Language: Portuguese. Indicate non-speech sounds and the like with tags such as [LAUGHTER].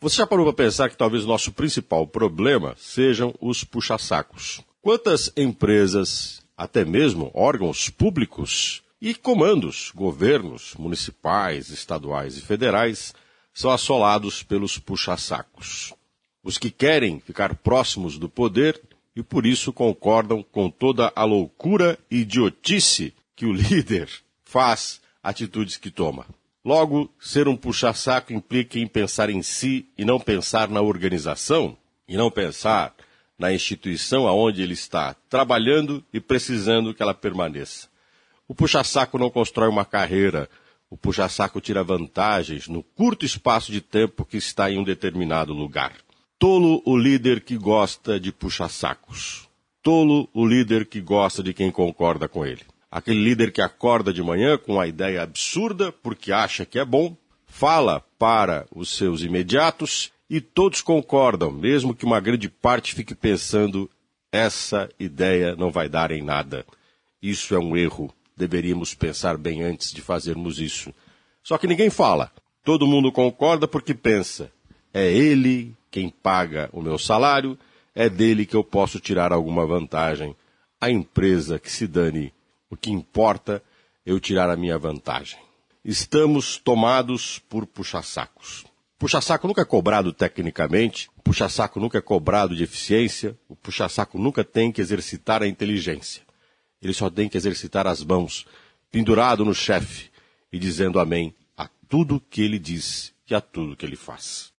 Você já parou para pensar que talvez o nosso principal problema sejam os puxa-sacos? Quantas empresas, até mesmo órgãos públicos e comandos, governos municipais, estaduais e federais, são assolados pelos puxa-sacos? Os que querem ficar próximos do poder e por isso concordam com toda a loucura e idiotice que o [LAUGHS] líder faz, atitudes que toma. Logo, ser um puxa-saco implica em pensar em si e não pensar na organização, e não pensar na instituição aonde ele está trabalhando e precisando que ela permaneça. O puxa-saco não constrói uma carreira, o puxa-saco tira vantagens no curto espaço de tempo que está em um determinado lugar. Tolo o líder que gosta de puxa-sacos. Tolo o líder que gosta de quem concorda com ele. Aquele líder que acorda de manhã com uma ideia absurda porque acha que é bom, fala para os seus imediatos e todos concordam, mesmo que uma grande parte fique pensando essa ideia não vai dar em nada. Isso é um erro. Deveríamos pensar bem antes de fazermos isso. Só que ninguém fala. Todo mundo concorda porque pensa. É ele quem paga o meu salário, é dele que eu posso tirar alguma vantagem. A empresa que se dane, o que importa é eu tirar a minha vantagem. Estamos tomados por puxa-sacos. Puxa-saco nunca é cobrado tecnicamente, puxa-saco nunca é cobrado de eficiência, o puxa-saco nunca tem que exercitar a inteligência. Ele só tem que exercitar as mãos, pendurado no chefe e dizendo amém a tudo que ele diz e a tudo que ele faz.